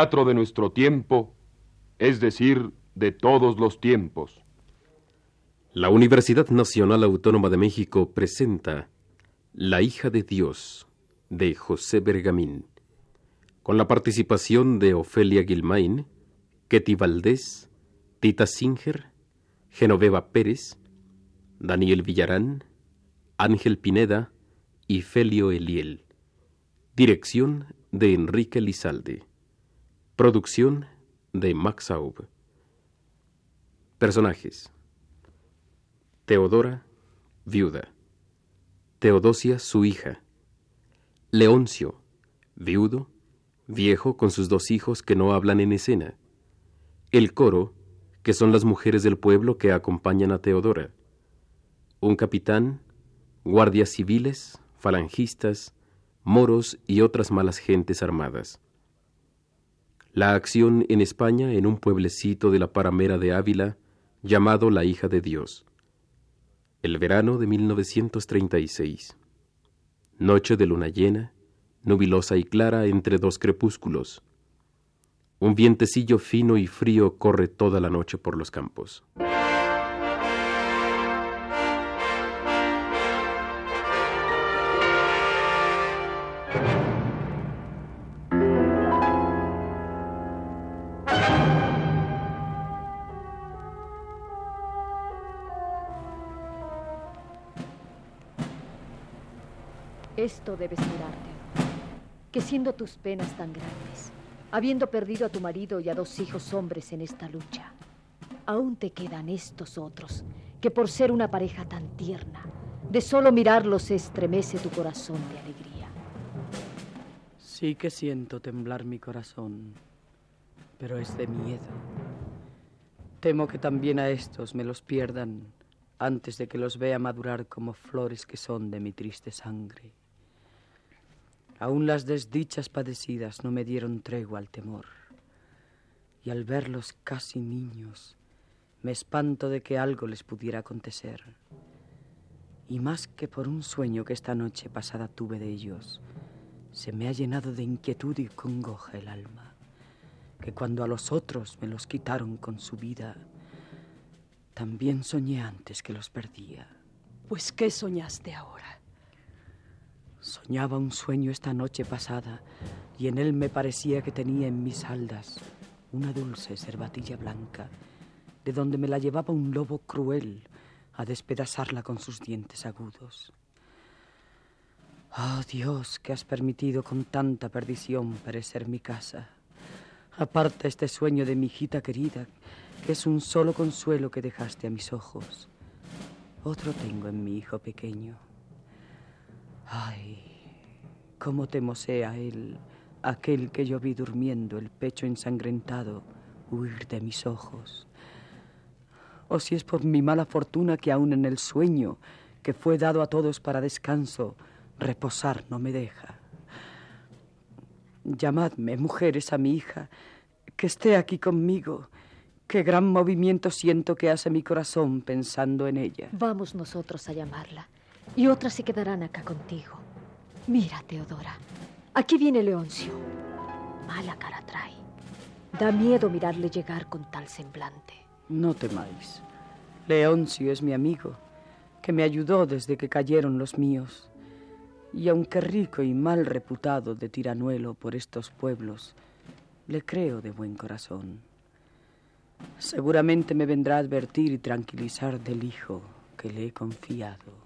teatro de nuestro tiempo, es decir, de todos los tiempos. La Universidad Nacional Autónoma de México presenta La hija de Dios de José Bergamín, con la participación de Ofelia Gilmain, Ketty Valdés, Tita Singer, Genoveva Pérez, Daniel Villarán, Ángel Pineda y Felio Eliel. Dirección de Enrique Lizalde. Producción de Max Aub. Personajes. Teodora, viuda. Teodosia, su hija. Leoncio, viudo, viejo con sus dos hijos que no hablan en escena. El coro, que son las mujeres del pueblo que acompañan a Teodora. Un capitán, guardias civiles, falangistas, moros y otras malas gentes armadas. La acción en España en un pueblecito de la paramera de Ávila llamado La hija de Dios. El verano de 1936. Noche de luna llena, nubilosa y clara entre dos crepúsculos. Un vientecillo fino y frío corre toda la noche por los campos. Debes mirarte, que siendo tus penas tan grandes, habiendo perdido a tu marido y a dos hijos hombres en esta lucha, aún te quedan estos otros, que por ser una pareja tan tierna, de solo mirarlos estremece tu corazón de alegría. Sí que siento temblar mi corazón, pero es de miedo. Temo que también a estos me los pierdan antes de que los vea madurar como flores que son de mi triste sangre. Aún las desdichas padecidas no me dieron tregua al temor. Y al verlos casi niños, me espanto de que algo les pudiera acontecer. Y más que por un sueño que esta noche pasada tuve de ellos, se me ha llenado de inquietud y congoja el alma, que cuando a los otros me los quitaron con su vida, también soñé antes que los perdía. Pues, ¿qué soñaste ahora? Soñaba un sueño esta noche pasada y en él me parecía que tenía en mis aldas una dulce cervatilla blanca, de donde me la llevaba un lobo cruel a despedazarla con sus dientes agudos. Oh Dios, que has permitido con tanta perdición perecer mi casa. Aparta este sueño de mi hijita querida, que es un solo consuelo que dejaste a mis ojos. Otro tengo en mi hijo pequeño. Ay, cómo temosé a él, aquel que yo vi durmiendo, el pecho ensangrentado, huir de mis ojos. O si es por mi mala fortuna que aún en el sueño, que fue dado a todos para descanso, reposar no me deja. Llamadme, mujeres, a mi hija, que esté aquí conmigo. Qué gran movimiento siento que hace mi corazón pensando en ella. Vamos nosotros a llamarla y otras se quedarán acá contigo. Mira, Teodora, aquí viene Leoncio. Mala cara trae. Da miedo mirarle llegar con tal semblante. No temáis. Leoncio es mi amigo, que me ayudó desde que cayeron los míos. Y aunque rico y mal reputado de tiranuelo por estos pueblos, le creo de buen corazón. Seguramente me vendrá a advertir y tranquilizar del hijo que le he confiado.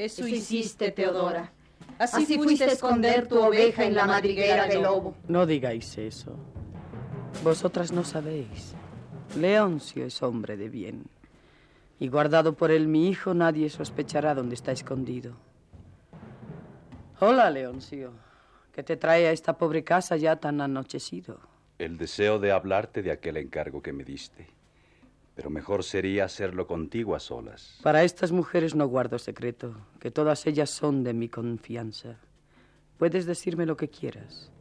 Eso hiciste, Teodora. Así, fuiste a esconder tu oveja en la madriguera del lobo. No digáis eso. Vosotras no sabéis. Leoncio es hombre de bien. Y guardado por él mi hijo, nadie sospechará dónde está escondido. Hola, Leoncio. ¿Qué te trae a esta pobre casa ya tan anochecido? El deseo de hablarte de aquel encargo que me diste pero mejor sería hacerlo contigo a solas. Para estas mujeres no guardo secreto, que todas ellas son de mi confianza. Puedes decirme lo que quieras.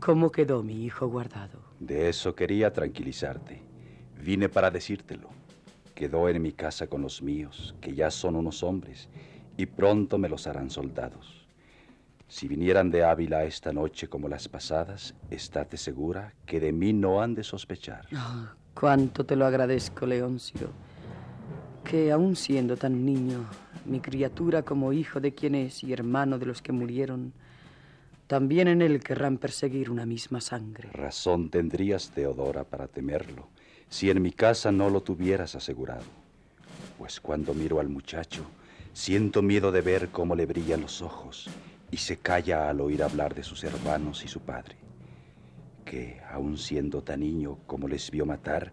¿Cómo quedó mi hijo guardado? De eso quería tranquilizarte. Vine para decírtelo. Quedó en mi casa con los míos, que ya son unos hombres, y pronto me los harán soldados. Si vinieran de Ávila esta noche como las pasadas, estate segura que de mí no han de sospechar. Ah, cuánto te lo agradezco, Leoncio, que aun siendo tan niño, mi criatura como hijo de quien es y hermano de los que murieron, también en él querrán perseguir una misma sangre. Razón tendrías, Teodora, para temerlo, si en mi casa no lo tuvieras asegurado. Pues cuando miro al muchacho, siento miedo de ver cómo le brillan los ojos y se calla al oír hablar de sus hermanos y su padre, que, aun siendo tan niño como les vio matar,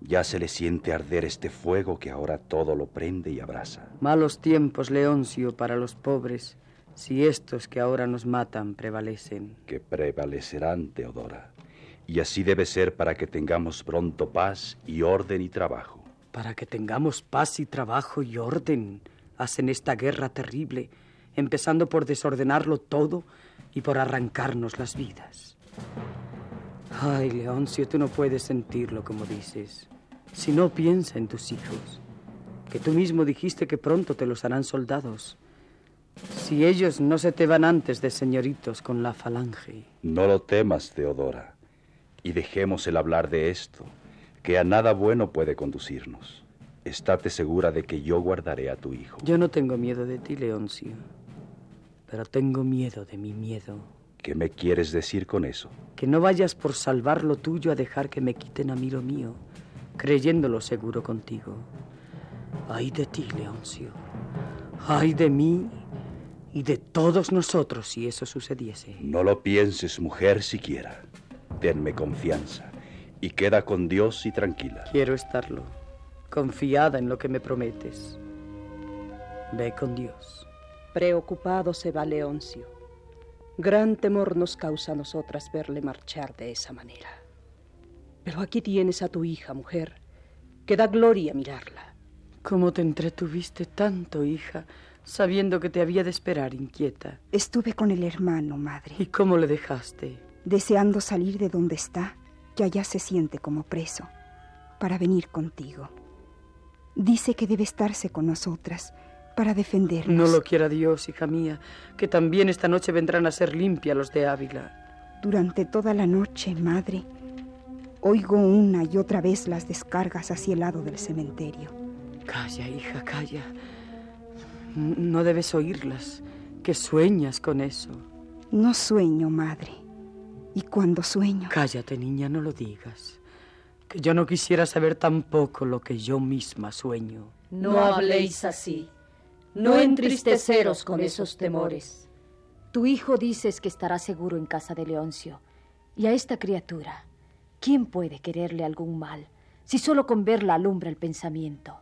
ya se le siente arder este fuego que ahora todo lo prende y abraza. Malos tiempos, Leoncio, para los pobres, si estos que ahora nos matan prevalecen. Que prevalecerán, Teodora. Y así debe ser para que tengamos pronto paz y orden y trabajo. Para que tengamos paz y trabajo y orden, hacen esta guerra terrible, empezando por desordenarlo todo y por arrancarnos las vidas. Ay, Leoncio, tú no puedes sentirlo como dices. Si no piensa en tus hijos, que tú mismo dijiste que pronto te los harán soldados. Si ellos no se te van antes de señoritos con la falange. No lo temas, Teodora, y dejemos el hablar de esto, que a nada bueno puede conducirnos. Estate segura de que yo guardaré a tu hijo. Yo no tengo miedo de ti, Leoncio, pero tengo miedo de mi miedo. ¿Qué me quieres decir con eso? Que no vayas por salvar lo tuyo a dejar que me quiten a mí lo mío, creyéndolo seguro contigo. Ay de ti, Leoncio. Ay de mí y de todos nosotros si eso sucediese. No lo pienses, mujer, siquiera. Tenme confianza y queda con Dios y tranquila. Quiero estarlo, confiada en lo que me prometes. Ve con Dios. Preocupado se va Leoncio. Gran temor nos causa a nosotras verle marchar de esa manera. Pero aquí tienes a tu hija, mujer, que da gloria mirarla. ¿Cómo te entretuviste tanto, hija, sabiendo que te había de esperar inquieta? Estuve con el hermano, madre. ¿Y cómo le dejaste? Deseando salir de donde está, que allá se siente como preso, para venir contigo. Dice que debe estarse con nosotras para defendernos. No lo quiera Dios, hija mía, que también esta noche vendrán a ser limpia los de Ávila. Durante toda la noche, madre, oigo una y otra vez las descargas hacia el lado del cementerio. Calla, hija, calla. No debes oírlas, que sueñas con eso. No sueño, madre. Y cuando sueño... Cállate, niña, no lo digas. Que yo no quisiera saber tampoco lo que yo misma sueño. No habléis así. No entristeceros con esos temores. Tu hijo dices que estará seguro en casa de Leoncio. Y a esta criatura, ¿quién puede quererle algún mal si solo con verla alumbra el pensamiento?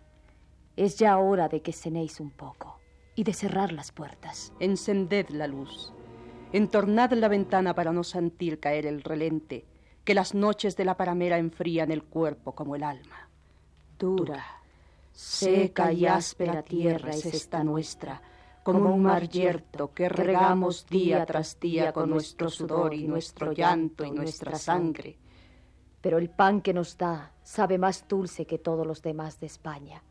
Es ya hora de que cenéis un poco y de cerrar las puertas. Encended la luz. Entornad la ventana para no sentir caer el relente, que las noches de la paramera enfrían el cuerpo como el alma. Dura, seca y áspera tierra es esta nuestra, como un mar yerto que regamos día tras día con nuestro sudor y nuestro llanto y nuestra sangre. Pero el pan que nos da sabe más dulce que todos los demás de España.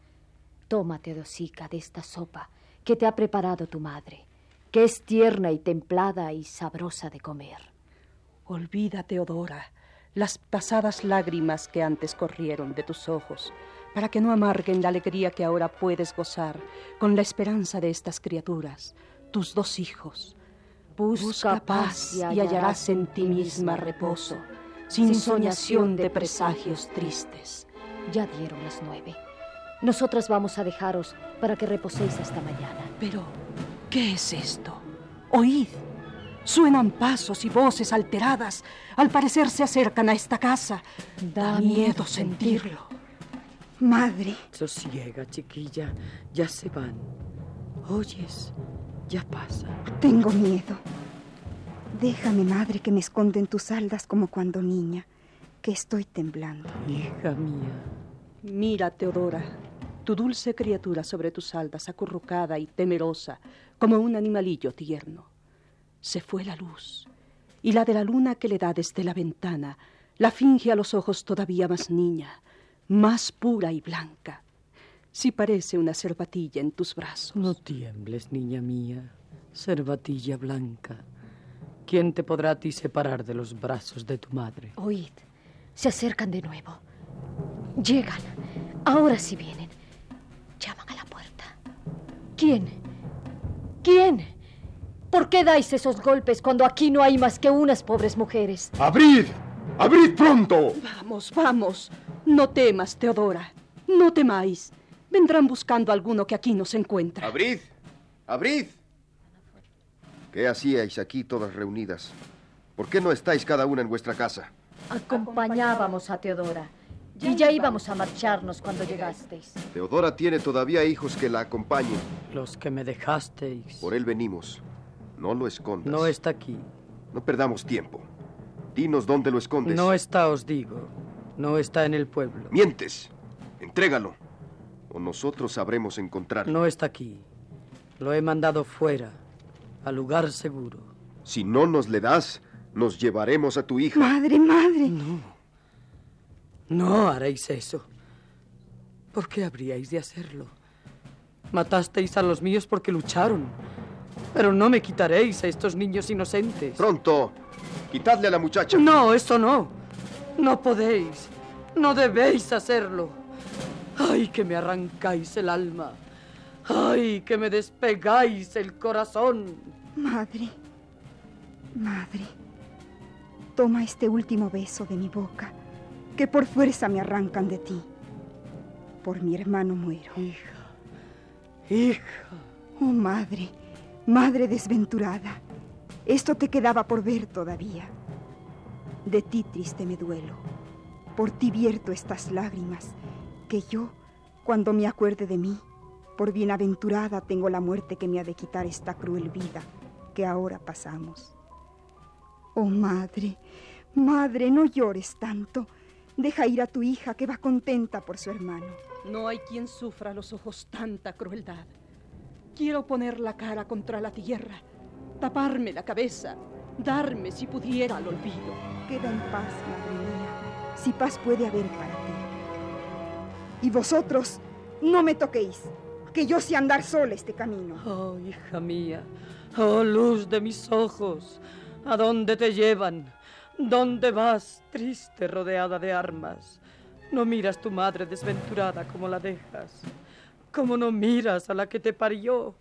Tómate, dosica, de esta sopa que te ha preparado tu madre, que es tierna y templada y sabrosa de comer. Olvida, Teodora, las pasadas lágrimas que antes corrieron de tus ojos, para que no amarguen la alegría que ahora puedes gozar con la esperanza de estas criaturas, tus dos hijos. Busca paz y hallarás en ti misma reposo, sin soñación de presagios tristes. Ya dieron las nueve. Nosotras vamos a dejaros para que reposéis hasta mañana. Pero, ¿qué es esto? Oíd. Suenan pasos y voces alteradas. Al parecer se acercan a esta casa. Da, miedo sentirlo. Madre. Sosiega, chiquilla. Ya se van. Oyes, ya pasa. Tengo miedo. Déjame, madre, que me esconde en tus aldas como cuando niña, que estoy temblando. Hija mía. Mira, Teodora, tu dulce criatura sobre tus aldas, acurrucada y temerosa, como un animalillo tierno. Se fue la luz, y la de la luna que le da desde la ventana la finge a los ojos todavía más niña, más pura y blanca. Si parece una cervatilla en tus brazos. No tiembles, niña mía. Cervatilla blanca, ¿quién te podrá a ti separar de los brazos de tu madre? Oíd, se acercan de nuevo. Llegan. Ahora sí vienen. Llaman a la puerta. ¿Quién? ¿Quién? ¿Por qué dais esos golpes cuando aquí no hay más que unas pobres mujeres? ¡Abrid! ¡Abrid pronto! Vamos, vamos. No temas, Teodora. No temáis. Vendrán buscando a alguno que aquí nos encuentra. ¡Abrid! ¡Abrid! ¿Qué hacíais aquí todas reunidas? ¿Por qué no estáis cada una en vuestra casa? Acompañábamos a Teodora. Y ya íbamos a marcharnos cuando llegasteis. Teodora tiene todavía hijos que la acompañen. Los que me dejasteis. Por él venimos. No lo escondas. No está aquí. No perdamos tiempo. Dinos dónde lo escondes. No está, os digo. No está en el pueblo. Mientes. Entrégalo. O nosotros sabremos encontrarlo. No está aquí. Lo he mandado fuera, al lugar seguro. Si no nos le das, nos llevaremos a tu hija. Madre, madre. No. No haréis eso. ¿Por qué habríais de hacerlo? Matasteis a los míos porque lucharon. Pero no me quitaréis a estos niños inocentes. Pronto. Quitadle a la muchacha. No, eso no. No podéis. No debéis hacerlo. Ay, que me arrancáis el alma. Ay, que me despegáis el corazón. Madre, madre, toma este último beso de mi boca, que por fuerza me arrancan de ti. Por mi hermano muero. Hija, hija. Oh, madre, madre desventurada, esto te quedaba por ver todavía. De ti triste me duelo, por ti vierto estas lágrimas, que yo, cuando me acuerde de mí, por bienaventurada tengo la muerte que me ha de quitar esta cruel vida que ahora pasamos. Oh madre, madre, no llores tanto. Deja ir a tu hija que va contenta por su hermano. No hay quien sufra a los ojos tanta crueldad. Quiero poner la cara contra la tierra, taparme la cabeza, darme, si pudiera, al olvido. Queda en paz, madre mía, si paz puede haber para ti. Y vosotros, no me toquéis, que yo sé andar sola este camino. Oh, hija mía, oh luz de mis ojos, ¿a dónde te llevan? ¿Dónde vas, triste, rodeada de armas? No miras tu madre desventurada como la dejas. ¿Cómo no miras a la que te parió?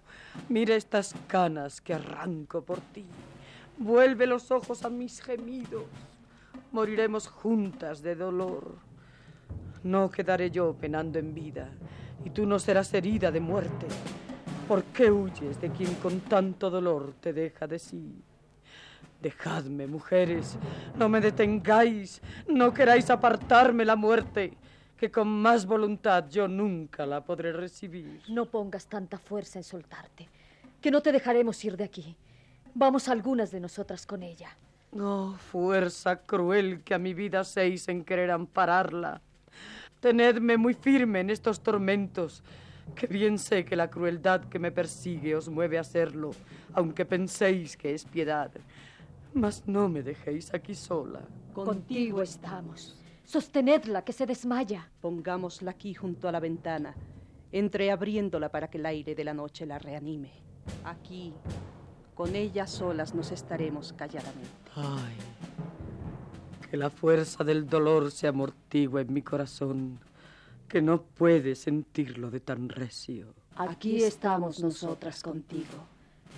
Mira estas canas que arranco por ti. Vuelve los ojos a mis gemidos. Moriremos juntas de dolor. No quedaré yo penando en vida, y tú no serás herida de muerte. ¿Por qué huyes de quien con tanto dolor te deja de sí? Dejadme, mujeres, no me detengáis, no queráis apartarme la muerte, que con más voluntad yo nunca la podré recibir. No pongas tanta fuerza en soltarte, que no te dejaremos ir de aquí. Vamos algunas de nosotras con ella. Oh, fuerza cruel que a mi vida hacéis en querer ampararla. Tenedme muy firme en estos tormentos, que bien sé que la crueldad que me persigue os mueve a hacerlo, aunque penséis que es piedad. Mas no me dejéis aquí sola. Contigo estamos. Sostenedla, que se desmaya. Pongámosla aquí junto a la ventana, entreabriéndola para que el aire de la noche la reanime. Aquí, con ella solas nos estaremos calladamente. Ay, que la fuerza del dolor se amortigua en mi corazón, que no puede sentirlo de tan recio. Aquí estamos nosotras contigo.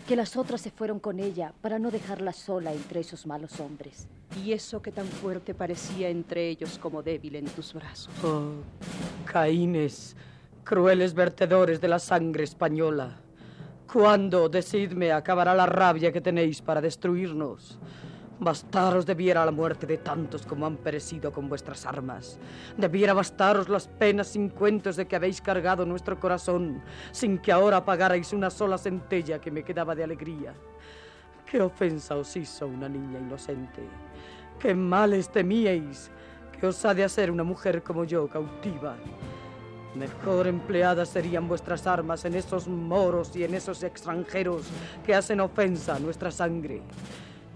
Que las otras se fueron con ella para no dejarla sola entre esos malos hombres. Y eso que tan fuerte parecía entre ellos como débil en tus brazos. Oh, Caínes, crueles vertedores de la sangre española. ¿Cuándo, decidme, acabará la rabia que tenéis para destruirnos? Bastaros debiera la muerte de tantos como han perecido con vuestras armas. Debiera bastaros las penas sin cuentos de que habéis cargado nuestro corazón, sin que ahora pagarais una sola centella que me quedaba de alegría. ¿Qué ofensa os hizo una niña inocente? ¿Qué males temíais? ¿Qué os ha de hacer una mujer como yo, cautiva? Mejor empleadas serían vuestras armas en esos moros y en esos extranjeros que hacen ofensa a nuestra sangre.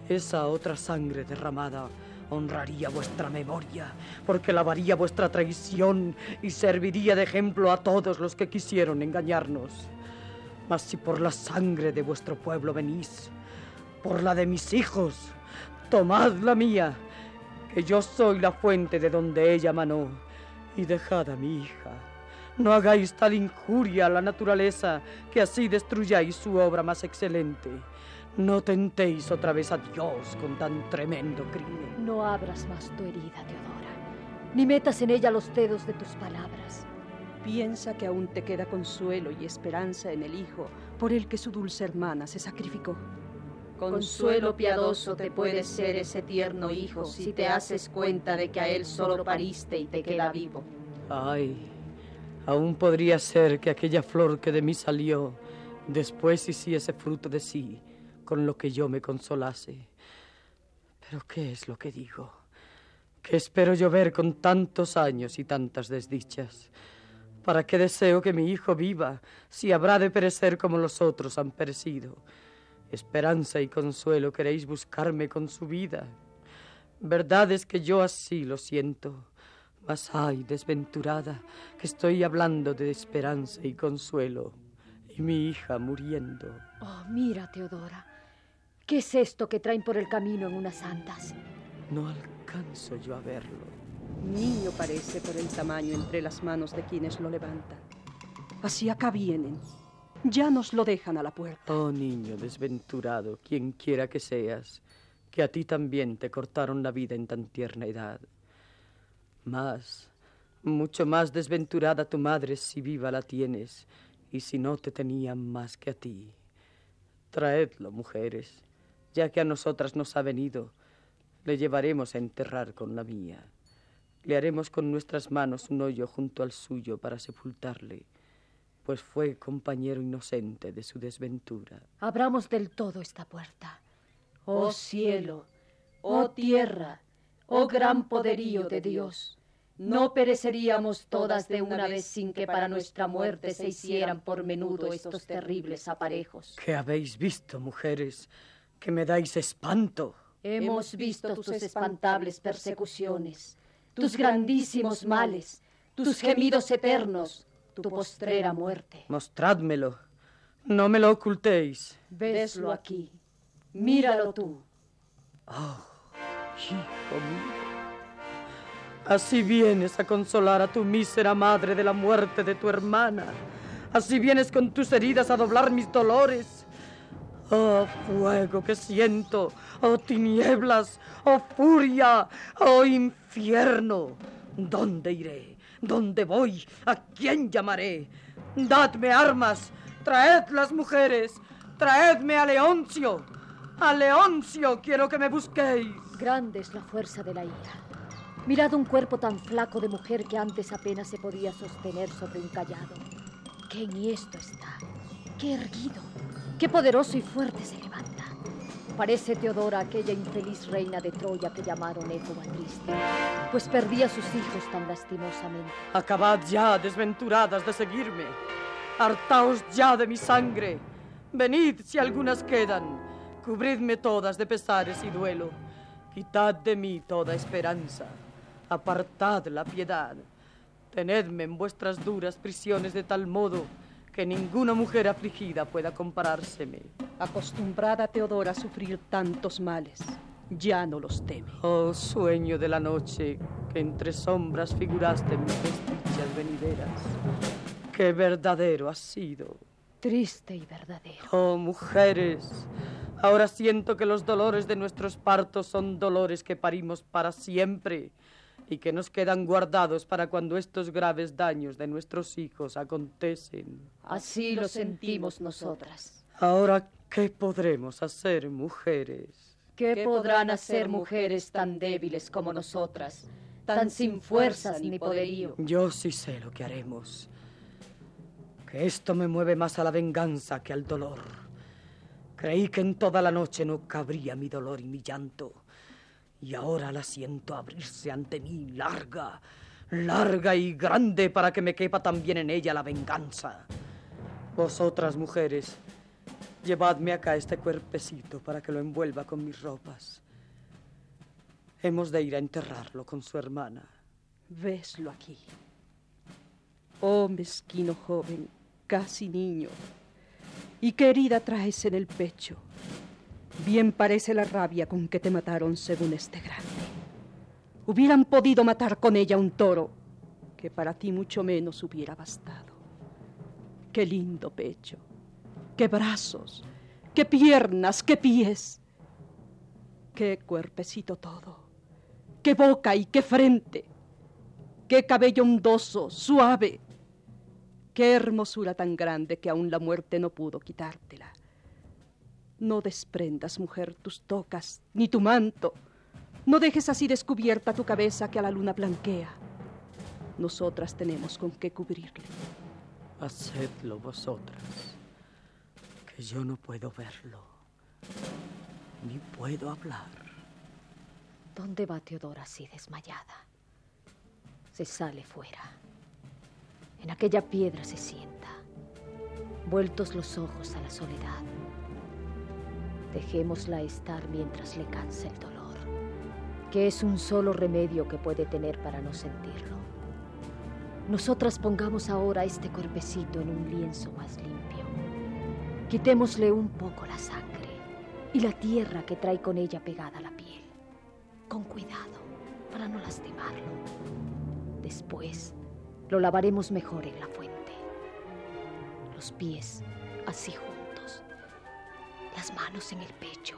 Esa otra sangre derramada honraría vuestra memoria, porque lavaría vuestra traición y serviría de ejemplo a todos los que quisieron engañarnos. Mas si por la sangre de vuestro pueblo venís, por la de mis hijos, tomad la mía, que yo soy la fuente de donde ella manó, y dejad a mi hija. No hagáis tal injuria a la naturaleza que así destruyáis su obra más excelente. No tentéis otra vez a Dios con tan tremendo crimen. No abras más tu herida, Teodora, ni metas en ella los dedos de tus palabras. Piensa que aún te queda consuelo y esperanza en el Hijo por el que su dulce hermana se sacrificó. Consuelo piadoso te puede ser ese tierno hijo si te haces cuenta de que a él solo pariste y te queda vivo. Ay, aún podría ser que aquella flor que de mí salió después hiciese fruto de sí, con lo que yo me consolase. Pero ¿qué es lo que digo? ¿Qué espero yo ver con tantos años y tantas desdichas? ¿Para qué deseo que mi hijo viva si habrá de perecer como los otros han perecido? Esperanza y consuelo queréis buscarme con su vida. Verdad es que yo así lo siento. Mas ay, desventurada, que estoy hablando de esperanza y consuelo, y mi hija muriendo. Oh, mira, Teodora. ¿Qué es esto que traen por el camino en unas andas? No alcanzo yo a verlo. Niño parece por el tamaño entre las manos de quienes lo levantan. Así acá vienen. Ya nos lo dejan a la puerta. Oh niño desventurado, quien quiera que seas, que a ti también te cortaron la vida en tan tierna edad. Más, mucho más desventurada tu madre si viva la tienes, y si no te tenían más que a ti. Traedlo, mujeres, ya que a nosotras nos ha venido, le llevaremos a enterrar con la mía. Le haremos con nuestras manos un hoyo junto al suyo para sepultarle, pues fue compañero inocente de su desventura. Abramos del todo esta puerta. Oh cielo, oh tierra, oh gran poderío de Dios, no pereceríamos todas de una vez sin que para nuestra muerte se hicieran por menudo estos terribles aparejos. ¿Qué habéis visto, mujeres? Que me dais espanto. Hemos visto tus espantables persecuciones tus grandísimos males, tus gemidos eternos, tu postrera muerte. Mostrádmelo, no me lo ocultéis. Veslo aquí, míralo tú. Oh, hijo mío. Así vienes a consolar a tu mísera madre de la muerte de tu hermana. Así vienes con tus heridas a doblar mis dolores. Oh fuego que siento, oh tinieblas, oh furia, oh infierno. ¿Dónde iré? ¿Dónde voy? ¿A quién llamaré? Dadme armas, traed las mujeres, traedme a Leoncio. A Leoncio quiero que me busquéis. Grande es la fuerza de la ira. Mirad un cuerpo tan flaco de mujer que antes apenas se podía sostener sobre un callado. Qué enhiesto está, qué erguido. Qué poderoso y fuerte se levanta. Parece Teodora aquella infeliz reina de Troya que llamaron Écuba triste, pues perdía sus hijos tan lastimosamente. Acabad ya, desventuradas, de seguirme. Hartaos ya de mi sangre. Venid si algunas quedan. Cubridme todas de pesares y duelo. Quitad de mí toda esperanza. Apartad la piedad. Tenedme en vuestras duras prisiones de tal modo que ninguna mujer afligida pueda comparárseme. Acostumbrada Teodora a sufrir tantos males, ya no los teme. Oh sueño de la noche, que entre sombras figuraste mis desdichas venideras. Qué verdadero ha sido. Triste y verdadero. Oh mujeres, ahora siento que los dolores de nuestros partos son dolores que parimos para siempre y que nos quedan guardados para cuando estos graves daños de nuestros hijos acontecen. Así lo sentimos nosotras. Ahora, ¿qué podremos hacer, mujeres? ¿Qué podrán hacer mujeres tan débiles como nosotras, tan sin fuerzas ni poderío? Yo sí sé lo que haremos. Que esto me mueve más a la venganza que al dolor. Creí que en toda la noche no cabría mi dolor y mi llanto y ahora la siento abrirse ante mí larga, larga y grande para que me quepa también en ella la venganza. Vosotras, mujeres, llevadme acá este cuerpecito para que lo envuelva con mis ropas. Hemos de ir a enterrarlo con su hermana. Veslo aquí. Oh mezquino joven, casi niño. ¿Y qué herida traes en el pecho? Bien parece la rabia con que te mataron según este grande. Hubieran podido matar con ella un toro, que para ti mucho menos hubiera bastado. Qué lindo pecho, qué brazos, qué piernas, qué pies, qué cuerpecito todo, qué boca y qué frente, qué cabello ondoso, suave, qué hermosura tan grande que aún la muerte no pudo quitártela. No desprendas, mujer, tus tocas, ni tu manto. No dejes así descubierta tu cabeza que a la luna blanquea. Nosotras tenemos con qué cubrirle. Hacedlo vosotras, que yo no puedo verlo, ni puedo hablar. ¿Dónde va Teodora así desmayada? Se sale fuera. En aquella piedra se sienta, vueltos los ojos a la soledad. Dejémosla estar mientras le cansa el dolor, que es un solo remedio que puede tener para no sentirlo. Nosotras pongamos ahora este cuerpecito en un lienzo más limpio. Quitémosle un poco la sangre y la tierra que trae con ella pegada a la piel. Con cuidado, para no lastimarlo. Después lo lavaremos mejor en la fuente. Los pies así juntos, las manos en el pecho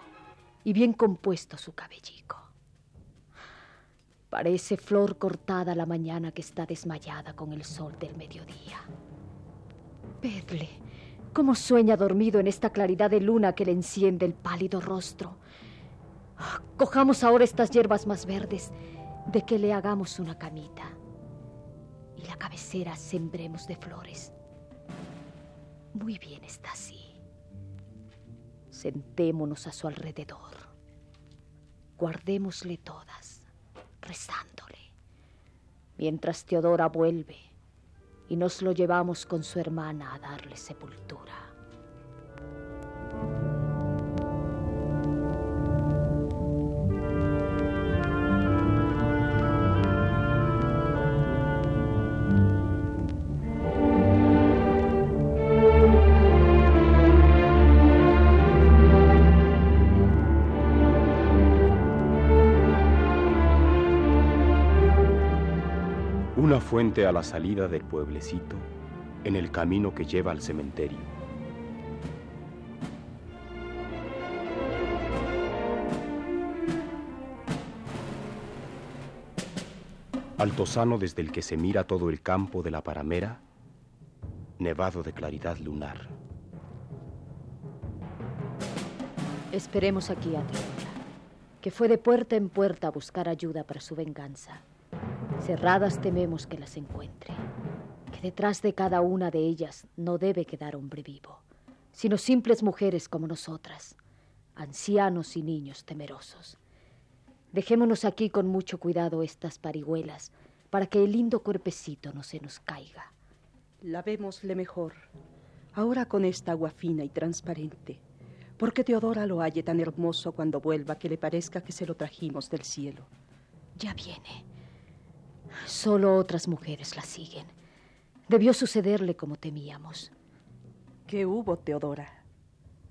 y bien compuesto su cabellico. Parece flor cortada la mañana que está desmayada con el sol del mediodía. Vedle, cómo sueña dormido en esta claridad de luna que le enciende el pálido rostro. Cojamos ahora estas hierbas más verdes, de que le hagamos una camita. Y la cabecera sembremos de flores. Muy bien está así. Sentémonos a su alrededor. Guardémosle todas rezándole, mientras Teodora vuelve y nos lo llevamos con su hermana a darle sepultura. Fuente a la salida del pueblecito en el camino que lleva al cementerio. Altozano desde el que se mira todo el campo de la Paramera, nevado de claridad lunar. Esperemos aquí a Teodora, que fue de puerta en puerta a buscar ayuda para su venganza. Cerradas tememos que las encuentre, que detrás de cada una de ellas no debe quedar hombre vivo, sino simples mujeres como nosotras, ancianos y niños temerosos. Dejémonos aquí con mucho cuidado estas parihuelas, para que el lindo cuerpecito no se nos caiga. Lavémosle mejor, ahora con esta agua fina y transparente, porque Teodora lo halle tan hermoso cuando vuelva que le parezca que se lo trajimos del cielo. Ya viene. Solo otras mujeres la siguen. Debió sucederle como temíamos. ¿Qué hubo, Teodora?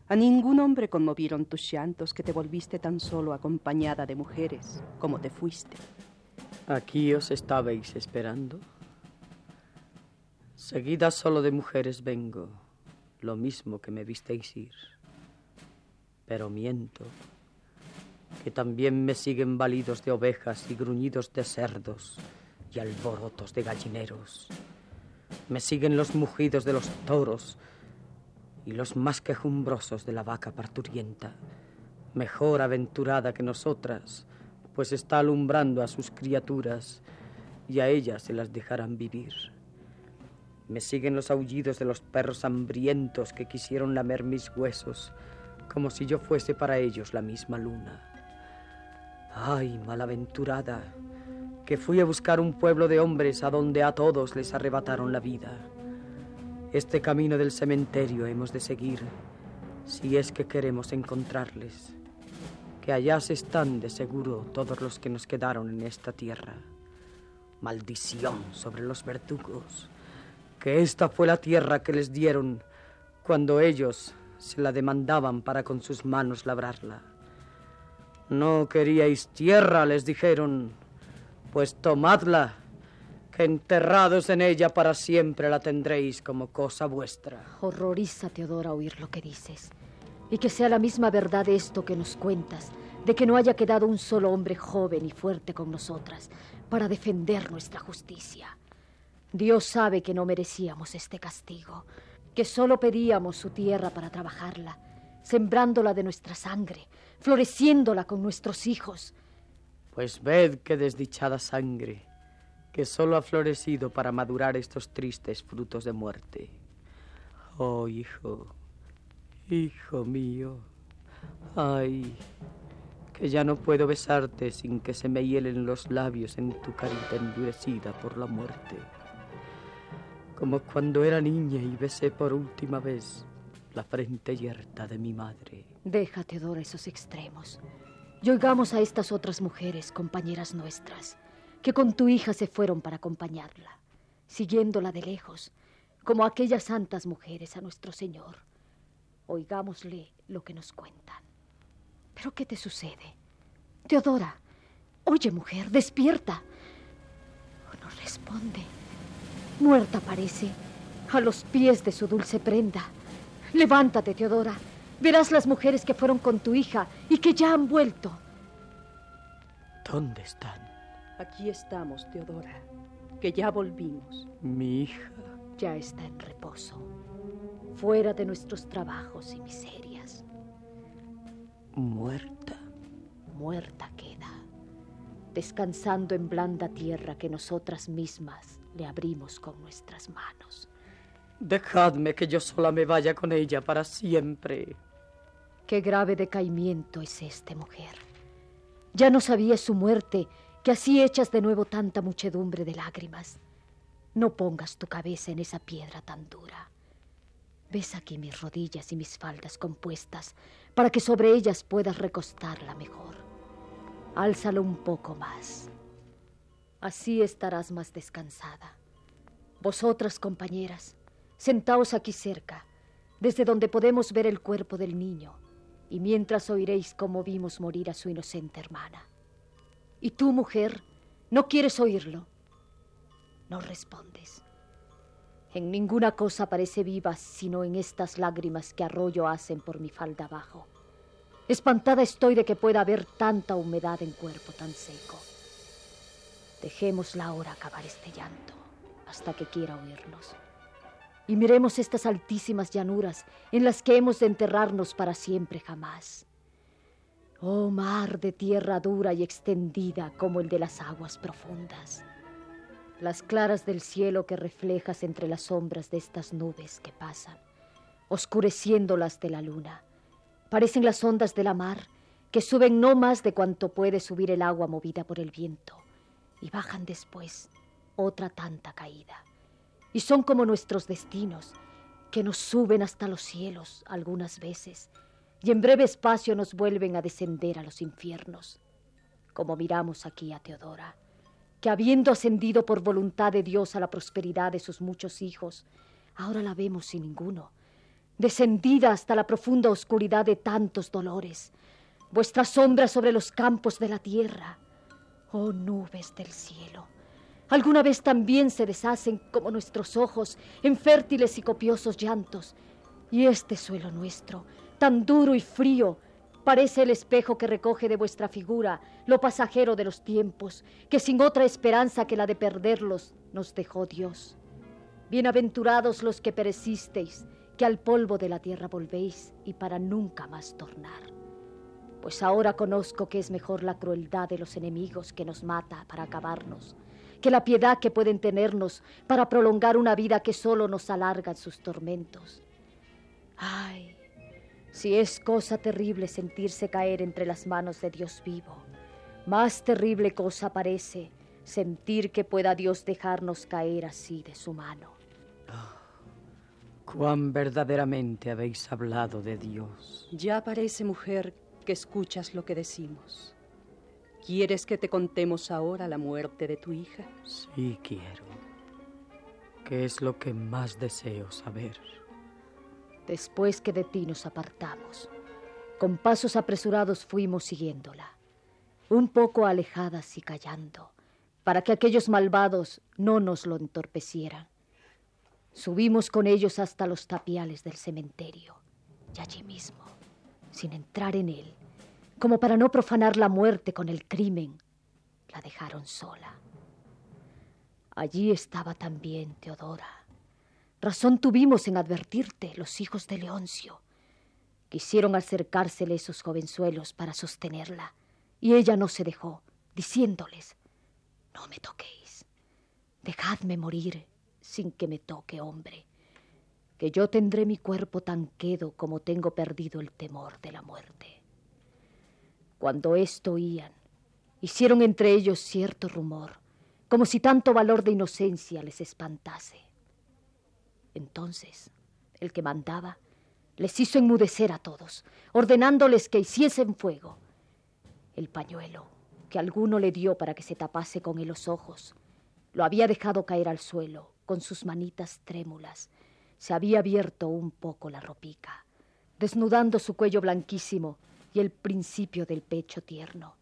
A ningún hombre conmovieron tus llantos que te volviste tan solo acompañada de mujeres como te fuiste. Aquí os estabais esperando. Seguida solo de mujeres vengo, lo mismo que me visteis ir. Pero miento, que también me siguen balidos de ovejas y gruñidos de cerdos y alborotos de gallineros. Me siguen los mugidos de los toros y los más quejumbrosos de la vaca parturienta, mejor aventurada que nosotras, pues está alumbrando a sus criaturas y a ellas se las dejarán vivir. Me siguen los aullidos de los perros hambrientos que quisieron lamer mis huesos, como si yo fuese para ellos la misma luna. Ay, malaventurada, que fui a buscar un pueblo de hombres a donde a todos les arrebataron la vida. Este camino del cementerio hemos de seguir si es que queremos encontrarles. Que allá se están de seguro todos los que nos quedaron en esta tierra. Maldición sobre los verdugos. Que esta fue la tierra que les dieron cuando ellos, se la demandaban para con sus manos labrarla. No queríais tierra, les dijeron, pues tomadla, que enterrados en ella para siempre la tendréis como cosa vuestra. Horroriza, Teodora, oír lo que dices. Y que sea la misma verdad esto que nos cuentas, de que no haya quedado un solo hombre joven y fuerte con nosotras para defender nuestra justicia. Dios sabe que no merecíamos este castigo, que solo pedíamos su tierra para trabajarla, sembrándola de nuestra sangre, floreciéndola con nuestros hijos. Pues ved qué desdichada sangre, que solo ha florecido para madurar estos tristes frutos de muerte. Oh, hijo, hijo mío, ay, que ya no puedo besarte sin que se me hielen los labios en tu carita endurecida por la muerte. Como cuando era niña y besé por última vez la frente yerta de mi madre. Deja, Teodora, esos extremos. Y oigamos a estas otras mujeres, compañeras nuestras, que con tu hija se fueron para acompañarla, siguiéndola de lejos, como aquellas santas mujeres a nuestro Señor. Oigámosle lo que nos cuentan. ¿Pero qué te sucede? Teodora, oye mujer, despierta. Oh, no responde. Muerta parece, a los pies de su dulce prenda. Levántate, Teodora. Verás las mujeres que fueron con tu hija y que ya han vuelto. ¿Dónde están? Aquí estamos, Teodora, que ya volvimos. Mi hija. Ya está en reposo, fuera de nuestros trabajos y miserias. Muerta. Muerta queda, descansando en blanda tierra que nosotras mismas le abrimos con nuestras manos. Dejadme que yo sola me vaya con ella para siempre. Qué grave decaimiento es este, mujer. Ya no sabías su muerte, que así echas de nuevo tanta muchedumbre de lágrimas. No pongas tu cabeza en esa piedra tan dura. Ves aquí mis rodillas y mis faldas compuestas para que sobre ellas puedas recostarla mejor. Álzalo un poco más. Así estarás más descansada. Vosotras, compañeras, sentaos aquí cerca, desde donde podemos ver el cuerpo del niño, y mientras oiréis cómo vimos morir a su inocente hermana. Y tú, mujer, ¿no quieres oírlo? No respondes. En ninguna cosa parece viva sino en estas lágrimas que arroyo hacen por mi falda abajo. Espantada estoy de que pueda haber tanta humedad en cuerpo tan seco. Dejémosla ahora acabar este llanto hasta que quiera oírnos. Y miremos estas altísimas llanuras en las que hemos de enterrarnos para siempre jamás. Oh mar de tierra dura y extendida como el de las aguas profundas. Las claras del cielo que reflejas entre las sombras de estas nubes que pasan, oscureciéndolas de la luna. Parecen las ondas de la mar que suben no más de cuanto puede subir el agua movida por el viento y bajan después otra tanta caída. Y son como nuestros destinos, que nos suben hasta los cielos algunas veces y en breve espacio nos vuelven a descender a los infiernos, como miramos aquí a Teodora, que habiendo ascendido por voluntad de Dios a la prosperidad de sus muchos hijos, ahora la vemos sin ninguno, descendida hasta la profunda oscuridad de tantos dolores, vuestra sombra sobre los campos de la tierra, oh nubes del cielo. Alguna vez también se deshacen como nuestros ojos en fértiles y copiosos llantos, y este suelo nuestro, tan duro y frío, parece el espejo que recoge de vuestra figura lo pasajero de los tiempos, que sin otra esperanza que la de perderlos nos dejó Dios. Bienaventurados los que perecisteis, que al polvo de la tierra volvéis y para nunca más tornar. Pues ahora conozco que es mejor la crueldad de los enemigos que nos mata para acabarnos, que la piedad que pueden tenernos para prolongar una vida que solo nos alarga sus tormentos. Ay, si es cosa terrible sentirse caer entre las manos de Dios vivo, más terrible cosa parece sentir que pueda Dios dejarnos caer así de su mano. Cuán verdaderamente habéis hablado de Dios. Ya parece, mujer, que escuchas lo que decimos. ¿Quieres que te contemos ahora la muerte de tu hija? Sí quiero. ¿Qué es lo que más deseo saber? Después que de ti nos apartamos, con pasos apresurados fuimos siguiéndola, un poco alejadas y callando, para que aquellos malvados no nos lo entorpecieran. Subimos con ellos hasta los tapiales del cementerio, y allí mismo, sin entrar en él, como para no profanar la muerte con el crimen, la dejaron sola. Allí estaba también Teodora. Razón tuvimos en advertirte, los hijos de Leoncio. Quisieron acercársele esos jovenzuelos para sostenerla, y ella no se dejó, diciéndoles, no me toquéis, dejadme morir sin que me toque hombre, que yo tendré mi cuerpo tan quedo como tengo perdido el temor de la muerte. Cuando esto oían, hicieron entre ellos cierto rumor, como si tanto valor de inocencia les espantase. Entonces, el que mandaba les hizo enmudecer a todos, ordenándoles que hiciesen fuego. El pañuelo que alguno le dio para que se tapase con él los ojos, lo había dejado caer al suelo con sus manitas trémulas. Se había abierto un poco la ropica, desnudando su cuello blanquísimo y el principio del pecho tierno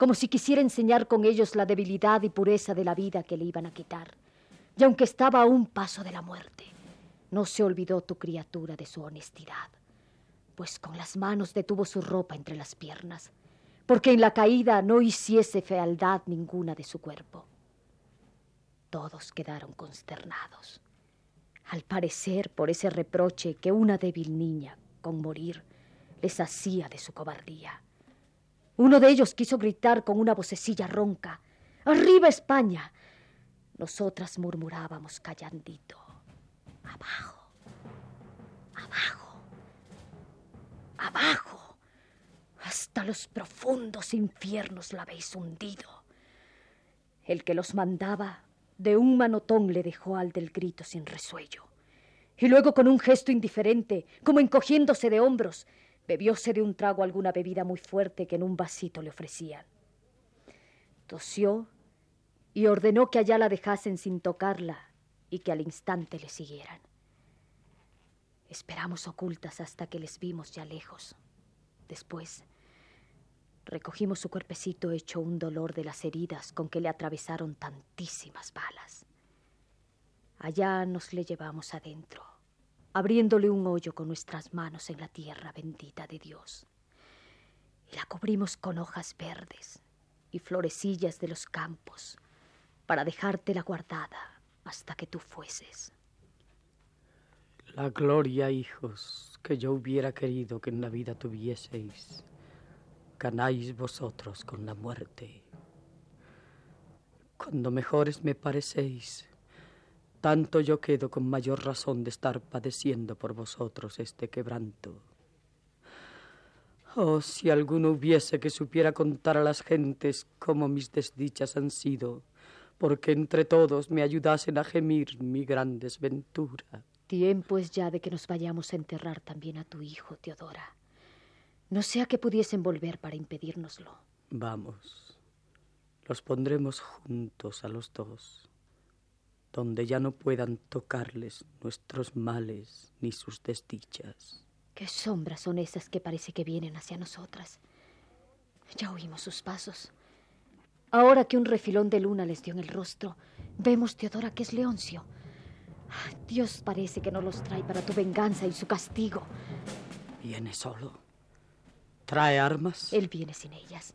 como si quisiera enseñar con ellos la debilidad y pureza de la vida que le iban a quitar. Y aunque estaba a un paso de la muerte, no se olvidó tu criatura de su honestidad, pues con las manos detuvo su ropa entre las piernas, porque en la caída no hiciese fealdad ninguna de su cuerpo. Todos quedaron consternados, al parecer por ese reproche que una débil niña, con morir, les de su cobardía. Uno de ellos quiso gritar con una vocecilla ronca, ¡Arriba España! Nosotras murmurábamos callandito, abajo, abajo, abajo. Hasta los profundos infiernos la habéis hundido. El que los mandaba de un manotón le dejó al del grito sin resuello. Y luego con un gesto indiferente, como encogiéndose de hombros, Bebióse de un trago alguna bebida muy fuerte que en un vasito le ofrecían. Tosió y ordenó que allá la dejasen sin tocarla y que al instante le siguieran. Esperamos ocultas hasta que les vimos ya lejos. Después recogimos su cuerpecito hecho un dolor de las heridas con que le atravesaron tantísimas balas. Allá nos le llevamos adentro abriéndole un hoyo con nuestras manos en la tierra bendita de Dios. Y la cubrimos con hojas verdes y florecillas de los campos para dejártela guardada hasta que tú fueses. La gloria, hijos, que yo hubiera querido que en la vida tuvieseis, ganáis vosotros con la muerte. Cuando mejores me parecéis, tanto yo quedo con mayor razón de estar padeciendo por vosotros este quebranto. Oh, si alguno hubiese que supiera contar a las gentes cómo mis desdichas han sido, porque entre todos me ayudasen a gemir mi gran desventura. Tiempo es ya de que nos vayamos a enterrar también a tu hijo, Teodora. No sea que pudiesen volver para impedírnoslo. Vamos, los pondremos juntos a los dos donde ya no puedan tocarles nuestros males ni sus desdichas. ¿Qué sombras son esas que parece que vienen hacia nosotras? Ya oímos sus pasos. Ahora que un refilón de luna les dio en el rostro, vemos, Teodora, que es Leoncio. Dios parece que no los trae para tu venganza y su castigo. ¿Viene solo? ¿Trae armas? Él viene sin ellas.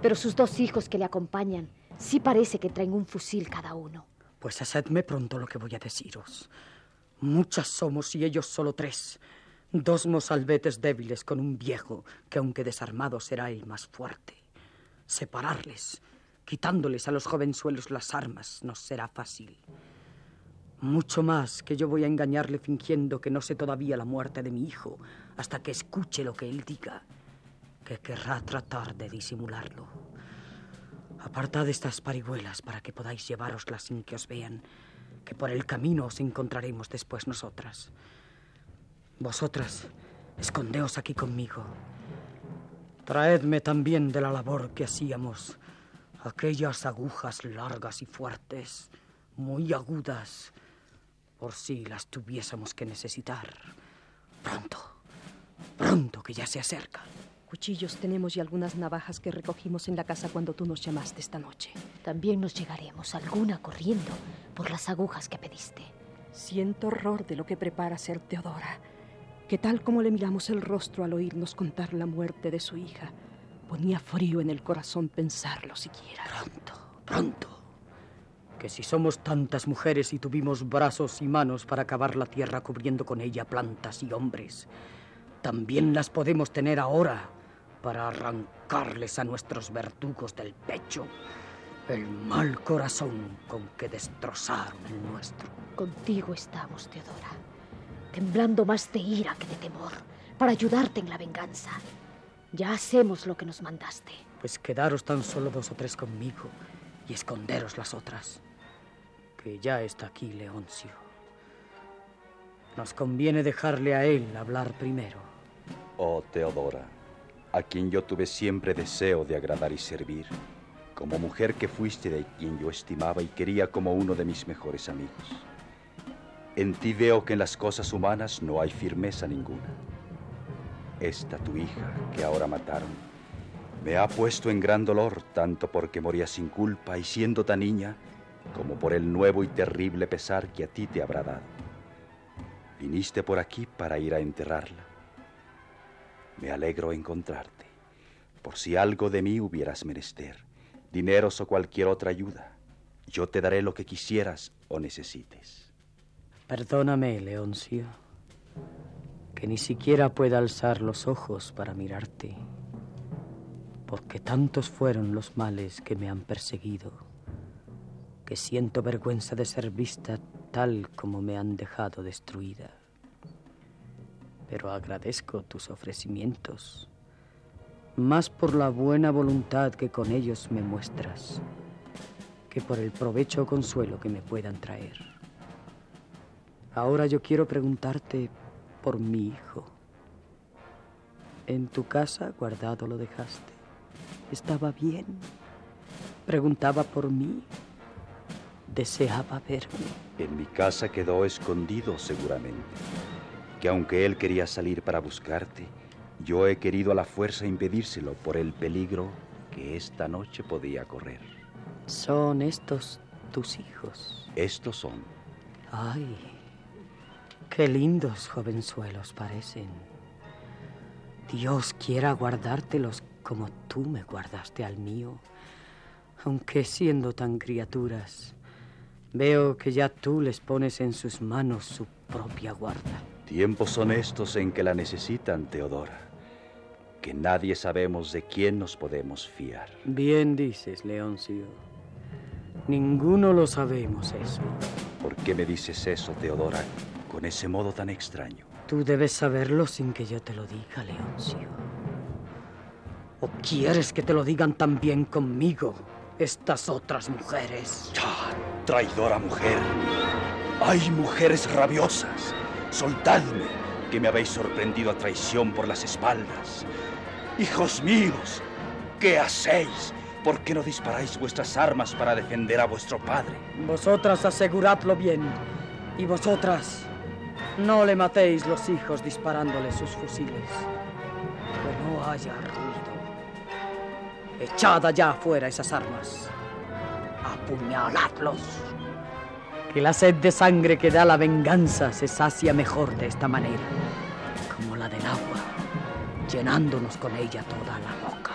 Pero sus dos hijos que le acompañan sí parece que traen un fusil cada uno. Pues hacedme pronto lo que voy a deciros. Muchas somos y ellos solo tres. Dos mozalbetes débiles con un viejo que aunque desarmado será el más fuerte. Separarles, quitándoles a los jovenzuelos las armas, no será fácil. Mucho más que yo voy a engañarle fingiendo que no sé todavía la muerte de mi hijo hasta que escuche lo que él diga, que querrá tratar de disimularlo. Apartad estas parihuelas para que podáis llevároslas sin que os vean, que por el camino os encontraremos después nosotras. Vosotras, escondeos aquí conmigo. Traedme también de la labor que hacíamos aquellas agujas largas y fuertes, muy agudas, por si las tuviésemos que necesitar. Pronto, pronto que ya se acerca. Cuchillos tenemos y algunas navajas que recogimos en la casa cuando tú nos llamaste esta noche. También nos llegaremos, alguna corriendo, por las agujas que pediste. Siento horror de lo que prepara ser Teodora, que tal como le miramos el rostro al oírnos contar la muerte de su hija, ponía frío en el corazón pensarlo siquiera. Pronto, pronto. Que si somos tantas mujeres y tuvimos brazos y manos para cavar la tierra cubriendo con ella plantas y hombres, también las podemos tener ahora para arrancarles a nuestros verdugos del pecho el mal corazón con que destrozaron el nuestro. Contigo estamos, Teodora, temblando más de ira que de temor, para ayudarte en la venganza. Ya hacemos lo que nos mandaste. Pues quedaros tan solo dos o tres conmigo y esconderos las otras, que ya está aquí Leoncio. Nos conviene dejarle a él hablar primero. Oh, Teodora, a quien yo tuve siempre deseo de agradar y servir, como mujer que fuiste de quien yo estimaba y quería como uno de mis mejores amigos. En ti veo que en las cosas humanas no hay firmeza ninguna. Esta tu hija, que ahora mataron, me ha puesto en gran dolor, tanto porque moría sin culpa y siendo tan niña, como por el nuevo y terrible pesar que a ti te habrá dado. Viniste por aquí para ir a enterrarla. Me alegro encontrarte, por si algo de mí hubieras menester, dineros o cualquier otra ayuda. Yo te daré lo que quisieras o necesites. Perdóname, Leoncio, que ni siquiera pueda alzar los ojos para mirarte, porque tantos fueron los males que me han perseguido, que siento vergüenza de ser vista tal como me han dejado destruida. Pero agradezco tus ofrecimientos, más por la buena voluntad que con ellos me muestras, que por el provecho o consuelo que me puedan traer. Ahora yo quiero preguntarte por mi hijo. ¿En tu casa guardado lo dejaste? ¿Estaba bien? Preguntaba por mí. ¿Deseaba verme? En mi casa quedó escondido seguramente, que aunque él quería salir para buscarte, yo he querido a la fuerza impedírselo por el peligro que esta noche podía correr. ¿Son estos tus hijos? Estos son. Ay, qué lindos jovenzuelos parecen. Dios quiera guardártelos como tú me guardaste al mío, aunque siendo tan criaturas, veo que ya tú les pones en sus manos su propia guarda. Tiempos son estos en que la necesitan, Teodora, que nadie sabemos de quién nos podemos fiar. Bien dices, Leoncio. Ninguno lo sabemos eso. ¿Por qué me dices eso, Teodora, con ese modo tan extraño? Tú debes saberlo sin que yo te lo diga, Leoncio. ¿O quieres que te lo digan también conmigo, estas otras mujeres? ¡Ah, traidora mujer! ¡Hay mujeres rabiosas! Soltadme, que me habéis sorprendido a traición por las espaldas. Hijos míos, ¿qué hacéis? ¿Por qué no disparáis vuestras armas para defender a vuestro padre? Vosotras aseguradlo bien. Y vosotras, no le matéis los hijos disparándole sus fusiles. Que no haya ruido. Echad allá afuera esas armas. Apuñaladlos. Que la sed de sangre que da la venganza se sacia mejor de esta manera, como la del agua, llenándonos con ella toda la boca.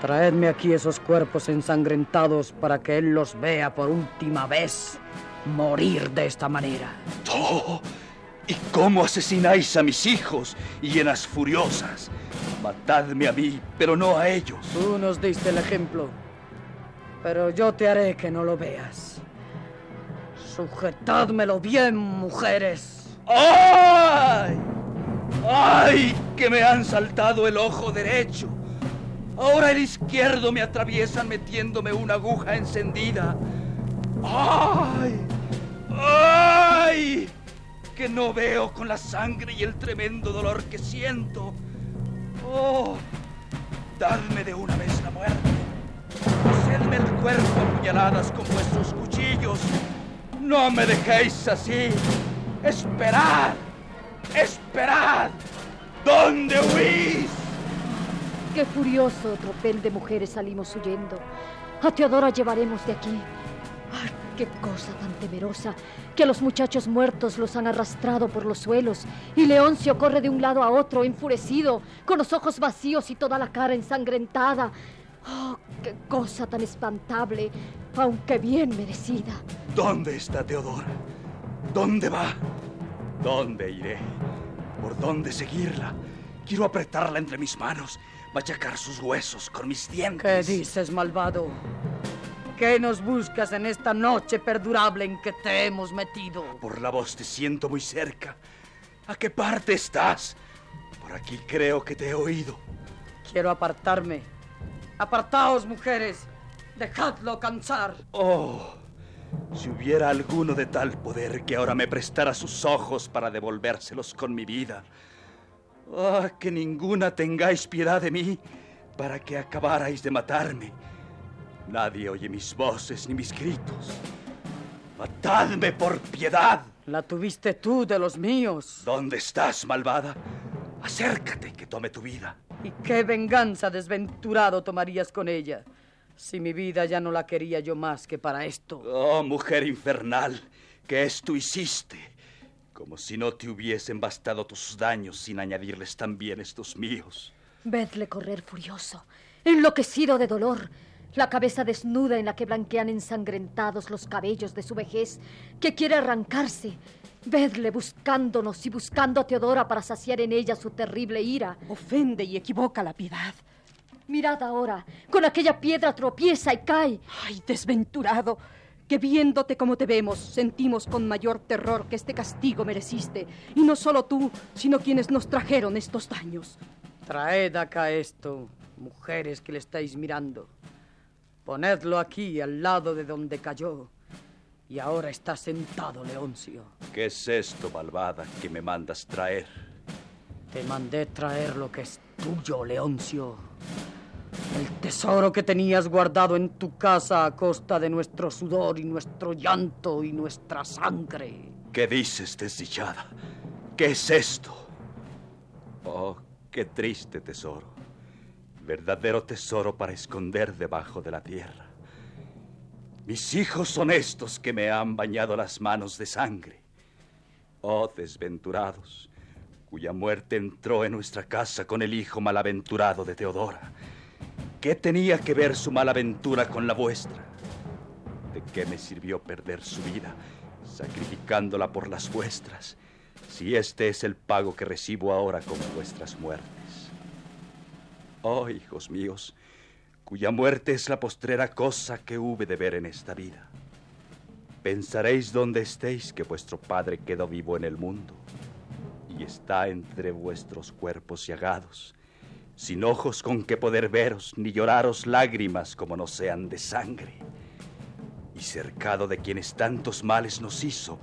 Traedme aquí esos cuerpos ensangrentados para que él los vea por última vez morir de esta manera. ¡Oh! ¿Y cómo asesináis a mis hijos, hienas furiosas? Matadme a mí, pero no a ellos. Tú nos diste el ejemplo, pero yo te haré que no lo veas. Sujetádmelo bien, mujeres. ¡Ay! ¡Ay! Que me han saltado el ojo derecho. Ahora el izquierdo me atraviesan metiéndome una aguja encendida. ¡Ay! ¡Ay! Que no veo con la sangre y el tremendo dolor que siento. ¡Oh! Dadme de una vez la muerte. Hacedme el cuerpo a puñaladas con vuestros cuchillos. No me dejéis así. Esperad. ¡Esperad! ¿Dónde huís? Qué furioso tropel de mujeres salimos huyendo. A Teodora llevaremos de aquí. ¡Ay, qué cosa tan temerosa! Que los muchachos muertos los han arrastrado por los suelos y Leoncio corre de un lado a otro enfurecido, con los ojos vacíos y toda la cara ensangrentada. ¡Oh, qué cosa tan espantable, aunque bien merecida! ¿Dónde está Teodora? ¿Dónde va? ¿Dónde iré? ¿Por dónde seguirla? Quiero apretarla entre mis manos, machacar sus huesos con mis dientes. ¿Qué dices, malvado? ¿Qué nos buscas en esta noche perdurable en que te hemos metido? Por la voz te siento muy cerca. ¿A qué parte estás? Por aquí creo que te he oído. Quiero apartarme. Apartaos, mujeres. Dejadlo cansar. Oh, si hubiera alguno de tal poder que ahora me prestara sus ojos para devolvérselos con mi vida. Ah, que ninguna tengáis piedad de mí para que acabarais de matarme. Nadie oye mis voces ni mis gritos. Matadme por piedad. La tuviste tú de los míos. ¿Dónde estás, malvada? Acércate que tome tu vida. ¿Y qué venganza desventurado tomarías con ella? Si mi vida ya no la quería yo más que para esto. Oh, mujer infernal, ¿qué esto hiciste? Como si no te hubiesen bastado tus daños sin añadirles también estos míos. Vedle correr furioso, enloquecido de dolor, la cabeza desnuda en la que blanquean ensangrentados los cabellos de su vejez, que quiere arrancarse. Vedle buscándonos y buscando a Teodora para saciar en ella su terrible ira. Ofende y equivoca la piedad. Mirad ahora, con aquella piedra tropieza y cae. Ay, desventurado, que viéndote como te vemos, sentimos con mayor terror que este castigo mereciste. Y no solo tú, sino quienes nos trajeron estos daños. Traed acá esto, mujeres que le estáis mirando. Ponedlo aquí, al lado de donde cayó. Y ahora está sentado Leoncio. ¿Qué es esto, malvada, que me mandas traer? Te mandé traer lo que es tuyo, Leoncio. El tesoro que tenías guardado en tu casa a costa de nuestro sudor y nuestro llanto y nuestra sangre. ¿Qué dices, desdichada? ¿Qué es esto? Oh, qué triste tesoro. Verdadero tesoro para esconder debajo de la tierra. Mis hijos son estos que me han bañado las manos de sangre. Oh, desventurados, cuya muerte entró en nuestra casa con el hijo malaventurado de Teodora. ¿Qué tenía que ver su malaventura con la vuestra? ¿De qué me sirvió perder su vida, sacrificándola por las vuestras, si este es el pago que recibo ahora con vuestras muertes? Oh, hijos míos, cuya muerte es la postrera cosa que hube de ver en esta vida. Pensaréis donde estéis que vuestro Padre quedó vivo en el mundo y está entre vuestros cuerpos llagados, sin ojos con que poder veros, ni lloraros lágrimas como no sean de sangre, y cercado de quienes tantos males nos hizo,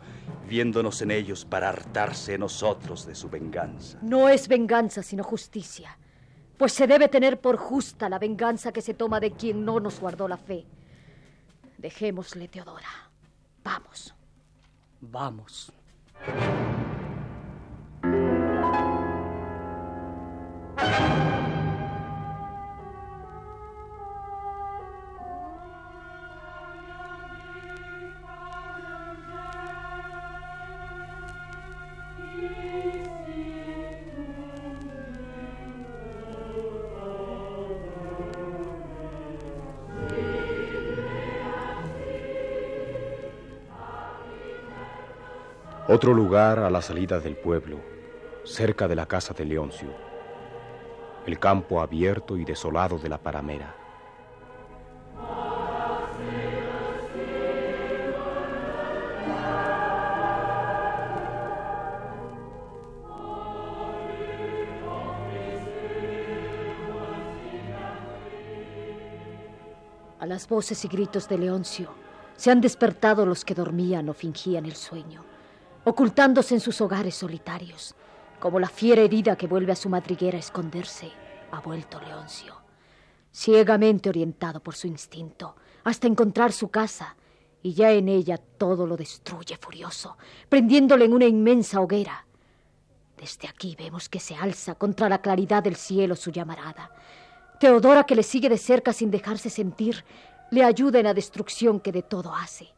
viéndonos en ellos para hartarse nosotros de su venganza. No es venganza, sino justicia, pues se debe tener por justa la venganza que se toma de quien no nos guardó la fe. Dejémosle, Teodora. Vamos. Vamos. Otro lugar a la salida del pueblo, cerca de la casa de Leoncio. El campo abierto y desolado de la paramera. A las voces y gritos de Leoncio se han despertado los que dormían o fingían el sueño, ocultándose en sus hogares solitarios, como la fiera herida que vuelve a su madriguera a esconderse, ha vuelto Leoncio, ciegamente orientado por su instinto, hasta encontrar su casa, y ya en ella todo lo destruye furioso, prendiéndole en una inmensa hoguera. Desde aquí vemos que se alza contra la claridad del cielo su llamarada. Teodora, que le sigue de cerca sin dejarse sentir, le ayuda en la destrucción que de todo hace.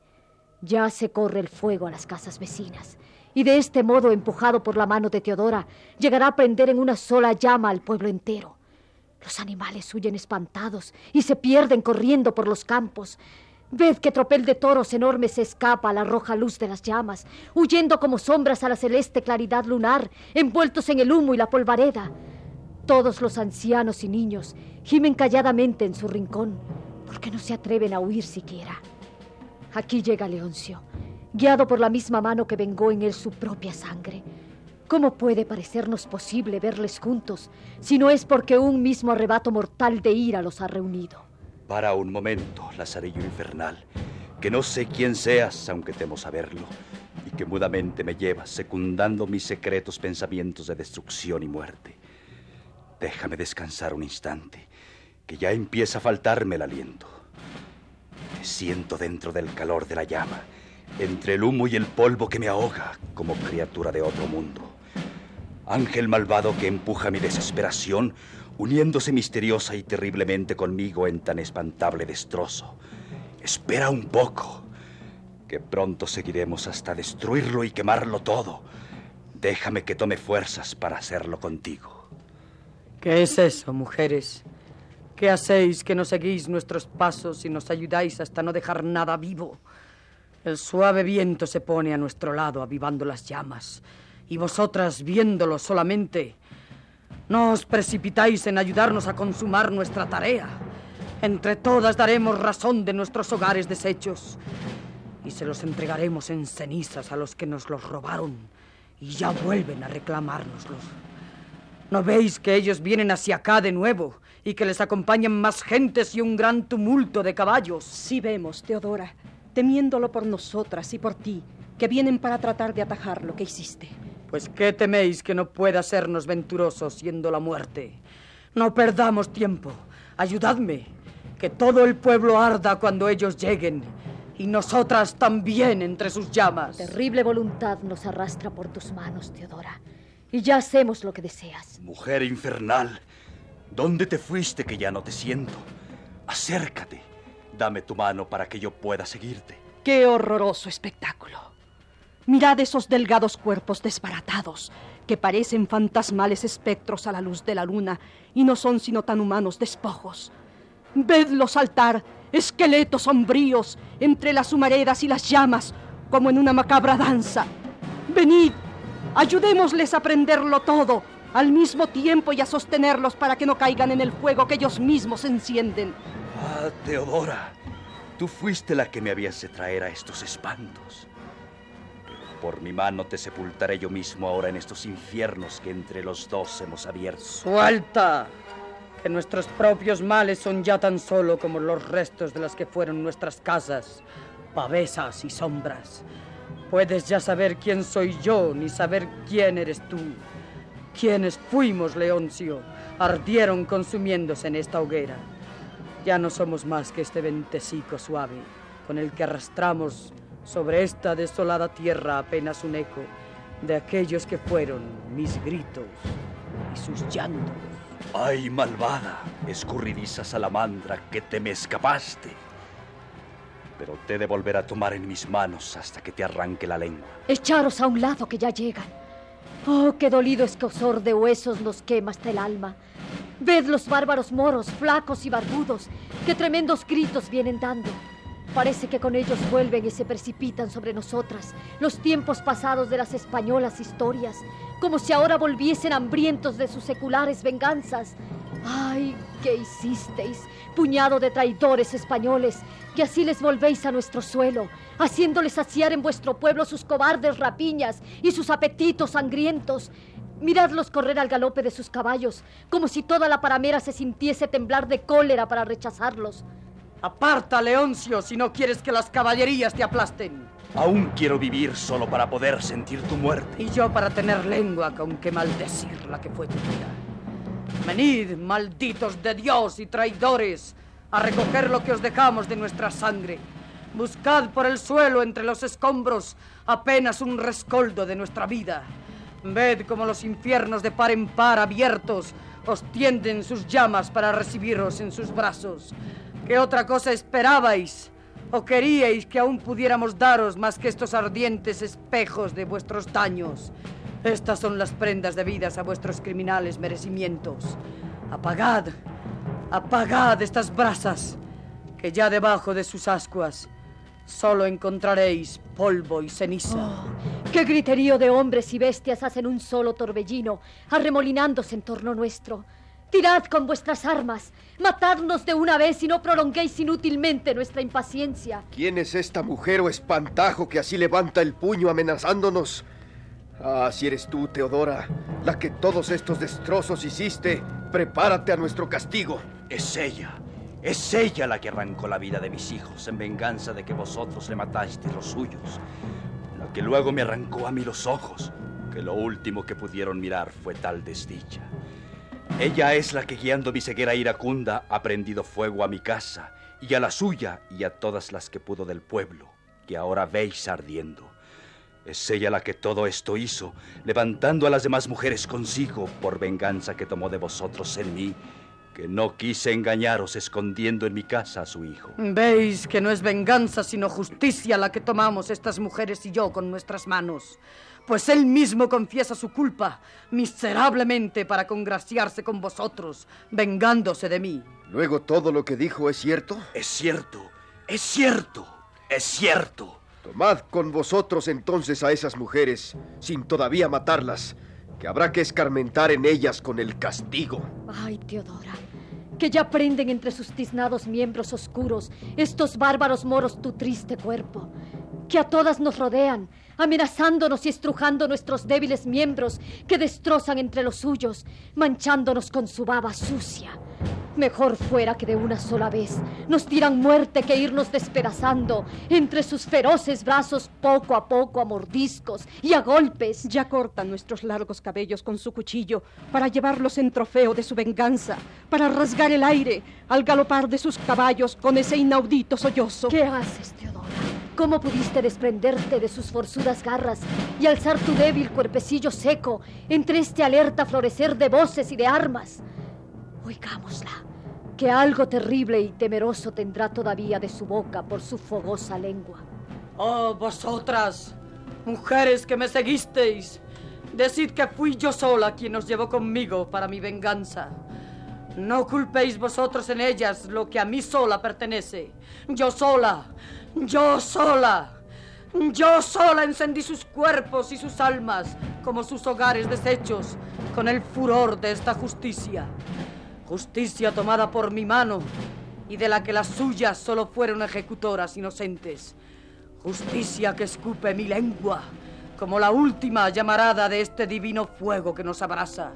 Ya se corre el fuego a las casas vecinas, y de este modo, empujado por la mano de Teodora, llegará a prender en una sola llama al pueblo entero. Los animales huyen espantados y se pierden corriendo por los campos. Ved que tropel de toros enormes se escapa a la roja luz de las llamas, huyendo como sombras a la celeste claridad lunar, envueltos en el humo y la polvareda. Todos los ancianos y niños gimen calladamente en su rincón, porque no se atreven a huir siquiera. Aquí llega Leoncio, guiado por la misma mano que vengó en él su propia sangre. ¿Cómo puede parecernos posible verles juntos si no es porque un mismo arrebato mortal de ira los ha reunido? Para un momento, Lazarillo infernal, que no sé quién seas, aunque temo saberlo, y que mudamente me llevas secundando mis secretos pensamientos de destrucción y muerte. Déjame descansar un instante, que ya empieza a faltarme el aliento. Siento dentro del calor de la llama, entre el humo y el polvo que me ahoga como criatura de otro mundo. Ángel malvado que empuja mi desesperación, uniéndose misteriosa y terriblemente conmigo en tan espantable destrozo. Espera un poco, que pronto seguiremos hasta destruirlo y quemarlo todo. Déjame que tome fuerzas para hacerlo contigo. ¿Qué es eso, mujeres? ¿Qué hacéis que no seguís nuestros pasos y nos ayudáis hasta no dejar nada vivo? El suave viento se pone a nuestro lado avivando las llamas, y vosotras viéndolo solamente, no os precipitáis en ayudarnos a consumar nuestra tarea. Entre todas daremos razón de nuestros hogares deshechos y se los entregaremos en cenizas a los que nos los robaron y ya vuelven a reclamárnoslos. ¿No veis que ellos vienen hacia acá de nuevo y que les acompañan más gentes y un gran tumulto de caballos? Sí vemos, Teodora, temiéndolo por nosotras y por ti, que vienen para tratar de atajar lo que hiciste. Pues ¿qué teméis que no pueda hacernos venturosos siendo la muerte? No perdamos tiempo. Ayudadme. Que todo el pueblo arda cuando ellos lleguen. Y nosotras también entre sus llamas. Terrible voluntad nos arrastra por tus manos, Teodora. Y ya hacemos lo que deseas. Mujer infernal, ¿dónde te fuiste que ya no te siento? Acércate. Dame tu mano para que yo pueda seguirte. ¡Qué horroroso espectáculo! Mirad esos delgados cuerpos desbaratados, que parecen fantasmales espectros a la luz de la luna y no son sino tan humanos despojos. Vedlos saltar, esqueletos sombríos, entre las humaredas y las llamas, como en una macabra danza. Venid, ayudémosles a prenderlo todo, al mismo tiempo y a sostenerlos para que no caigan en el fuego que ellos mismos encienden. Ah, Teodora, tú fuiste la que me habías de traer a estos espantos. Por mi mano te sepultaré yo mismo ahora en estos infiernos que entre los dos hemos abierto. ¡Suelta! Que nuestros propios males son ya tan solo como los restos de las que fueron nuestras casas, pavesas y sombras. Puedes ya saber quién soy yo, ni saber quién eres tú. Quienes fuimos, Leoncio, ardieron consumiéndose en esta hoguera. Ya no somos más que este ventecico suave con el que arrastramos sobre esta desolada tierra apenas un eco de aquellos que fueron mis gritos y sus llantos. ¡Ay, malvada, escurridiza salamandra, que te me escapaste! Pero te he de volver a tomar en mis manos hasta que te arranque la lengua. Echaros a un lado que ya llegan. Oh, qué dolido escosor de huesos nos quema hasta el alma. Ved los bárbaros moros, flacos y barbudos, qué tremendos gritos vienen dando. Parece que con ellos vuelven y se precipitan sobre nosotras los tiempos pasados de las españolas historias, como si ahora volviesen hambrientos de sus seculares venganzas. ¡Ay, qué hicisteis, puñado de traidores españoles, que así les volvéis a nuestro suelo, haciéndoles saciar en vuestro pueblo sus cobardes rapiñas y sus apetitos sangrientos? Miradlos correr al galope de sus caballos, como si toda la paramera se sintiese temblar de cólera para rechazarlos. Aparta, Leoncio, si no quieres que las caballerías te aplasten. Aún quiero vivir solo para poder sentir tu muerte. Y yo para tener lengua con que maldecir la que fue tu vida. Venid, malditos de Dios y traidores, a recoger lo que os dejamos de nuestra sangre. Buscad por el suelo entre los escombros apenas un rescoldo de nuestra vida. Ved cómo los infiernos de par en par abiertos os tienden sus llamas para recibiros en sus brazos. ¿Qué otra cosa esperabais? ¿O queríais que aún pudiéramos daros más que estos ardientes espejos de vuestros daños? Estas son las prendas debidas a vuestros criminales merecimientos. Apagad, apagad estas brasas, que ya debajo de sus ascuas solo encontraréis polvo y ceniza. Oh, ¡Qué griterío de hombres y bestias hacen un solo torbellino, arremolinándose en torno nuestro! Tirad con vuestras armas, matadnos de una vez y no prolonguéis inútilmente nuestra impaciencia. ¿Quién es esta mujer o espantajo que así levanta el puño amenazándonos? Ah, si eres tú, Teodora, la que todos estos destrozos hiciste, prepárate a nuestro castigo. Es ella. Es ella la que arrancó la vida de mis hijos en venganza de que vosotros le matasteis los suyos. La que luego me arrancó a mí los ojos, que lo último que pudieron mirar fue tal desdicha. Ella es la que guiando mi ceguera iracunda ha prendido fuego a mi casa y a la suya y a todas las que pudo del pueblo, que ahora veis ardiendo. Es ella la que todo esto hizo, levantando a las demás mujeres consigo por venganza que tomó de vosotros en mí, que no quise engañaros escondiendo en mi casa a su hijo. Veis que no es venganza sino justicia la que tomamos estas mujeres y yo con nuestras manos pues él mismo confiesa su culpa miserablemente para congraciarse con vosotros, vengándose de mí. Luego todo lo que dijo es cierto. Es cierto, es cierto, es cierto. Tomad con vosotros entonces a esas mujeres, sin todavía matarlas, que habrá que escarmentar en ellas con el castigo. Ay, Teodora, que ya prenden entre sus tiznados miembros oscuros estos bárbaros moros tu triste cuerpo, que a todas nos rodean, amenazándonos y estrujando nuestros débiles miembros que destrozan entre los suyos, manchándonos con su baba sucia. Mejor fuera que de una sola vez nos dieran muerte que irnos despedazando entre sus feroces brazos poco a poco a mordiscos y a golpes. Ya cortan nuestros largos cabellos con su cuchillo para llevarlos en trofeo de su venganza, para rasgar el aire al galopar de sus caballos con ese inaudito sollozo. ¿Qué haces, Teodora? ¿Cómo pudiste desprenderte de sus forzudas garras y alzar tu débil cuerpecillo seco entre este alerta florecer de voces y de armas? Oigámosla, que algo terrible y temeroso tendrá todavía de su boca por su fogosa lengua. Oh, vosotras, mujeres que me seguisteis, decid que fui yo sola quien os llevó conmigo para mi venganza. No culpéis vosotros en ellas lo que a mí sola pertenece. Yo sola, yo sola, yo sola encendí sus cuerpos y sus almas como sus hogares deshechos con el furor de esta justicia. Justicia tomada por mi mano y de la que las suyas solo fueron ejecutoras inocentes. Justicia que escupe mi lengua como la última llamarada de este divino fuego que nos abraza.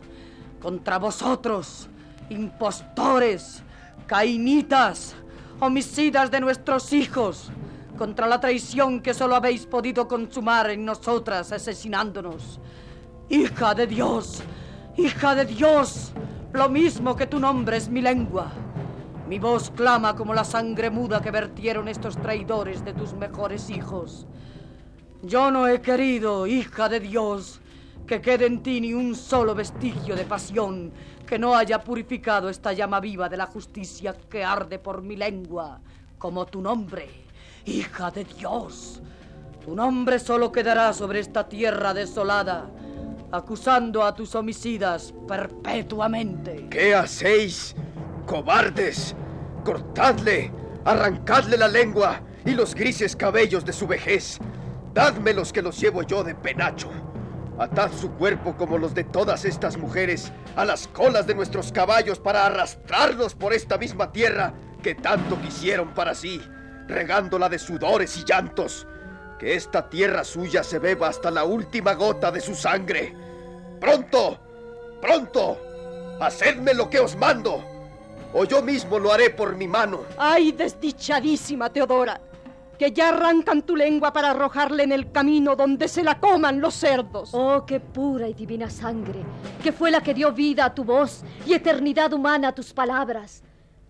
Contra vosotros, impostores, cainitas, homicidas de nuestros hijos, contra la traición que solo habéis podido consumar en nosotras asesinándonos. Hija de Dios, hija de Dios, lo mismo que tu nombre es mi lengua. Mi voz clama como la sangre muda que vertieron estos traidores de tus mejores hijos. Yo no he querido, hija de Dios, que quede en ti ni un solo vestigio de pasión que no haya purificado esta llama viva de la justicia que arde por mi lengua, como tu nombre. Hija de Dios, tu nombre solo quedará sobre esta tierra desolada, acusando a tus homicidas perpetuamente. ¿Qué hacéis, cobardes? Cortadle, arrancadle la lengua y los grises cabellos de su vejez. Dádmelos que los llevo yo de penacho. Atad su cuerpo como los de todas estas mujeres a las colas de nuestros caballos para arrastrarlos por esta misma tierra que tanto quisieron para sí regándola de sudores y llantos, que esta tierra suya se beba hasta la última gota de su sangre. ¡Pronto! ¡Pronto! ¡Hacedme lo que os mando! O yo mismo lo haré por mi mano. ¡Ay, desdichadísima Teodora! Que ya arrancan tu lengua para arrojarle en el camino donde se la coman los cerdos. Oh, qué pura y divina sangre, que fue la que dio vida a tu voz y eternidad humana a tus palabras.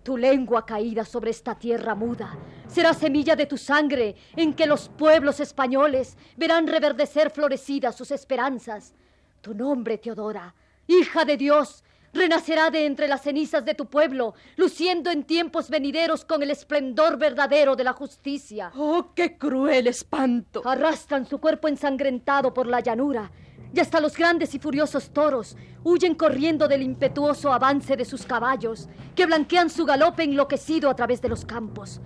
Tu lengua caída sobre esta tierra muda será semilla de tu sangre en que los pueblos españoles verán reverdecer florecidas sus esperanzas. Tu nombre, Teodora, hija de Dios, renacerá de entre las cenizas de tu pueblo, luciendo en tiempos venideros con el esplendor verdadero de la justicia. ¡Oh, qué cruel espanto! Arrastran su cuerpo ensangrentado por la llanura, y hasta los grandes y furiosos toros huyen corriendo del impetuoso avance de sus caballos, que blanquean su galope enloquecido a través de los campos,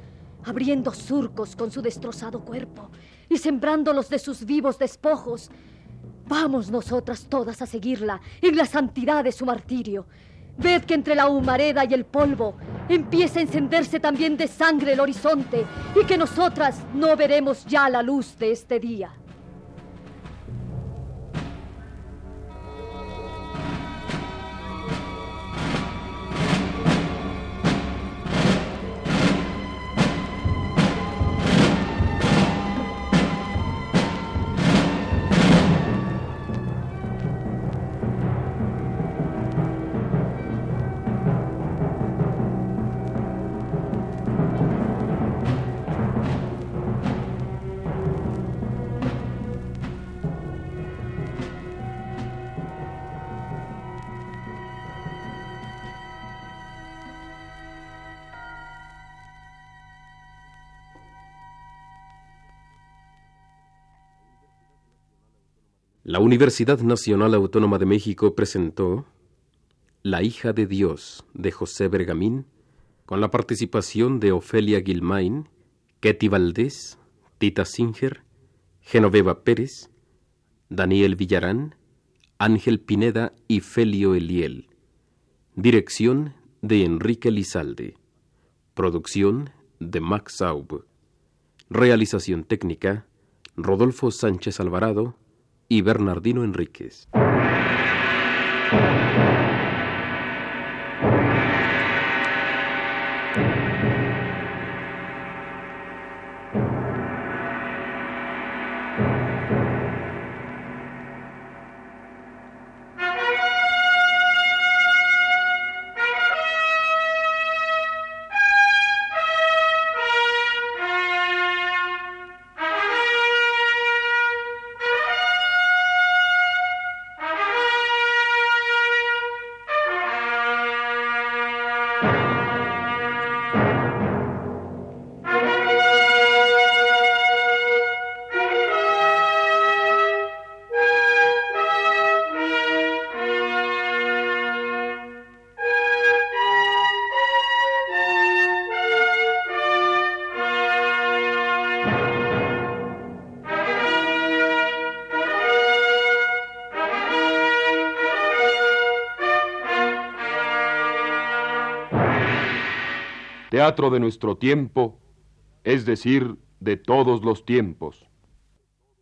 abriendo surcos con su destrozado cuerpo y sembrándolos de sus vivos despojos, Vamos nosotras todas a seguirla en la santidad de su martirio. Ved que entre la humareda y el polvo empieza a encenderse también de sangre el horizonte y que nosotras no veremos ya la luz de este día. La Universidad Nacional Autónoma de México presentó La hija de Dios de José Bergamín, con la participación de Ofelia Gilmain, Ketty Valdés, Tita Singer, Genoveva Pérez, Daniel Villarán, Ángel Pineda y Felio Eliel. Dirección de Enrique Lizalde. Producción de Max Saub. Realización técnica Rodolfo Sánchez Alvarado y Bernardino Enríquez. De nuestro tiempo, es decir, de todos los tiempos.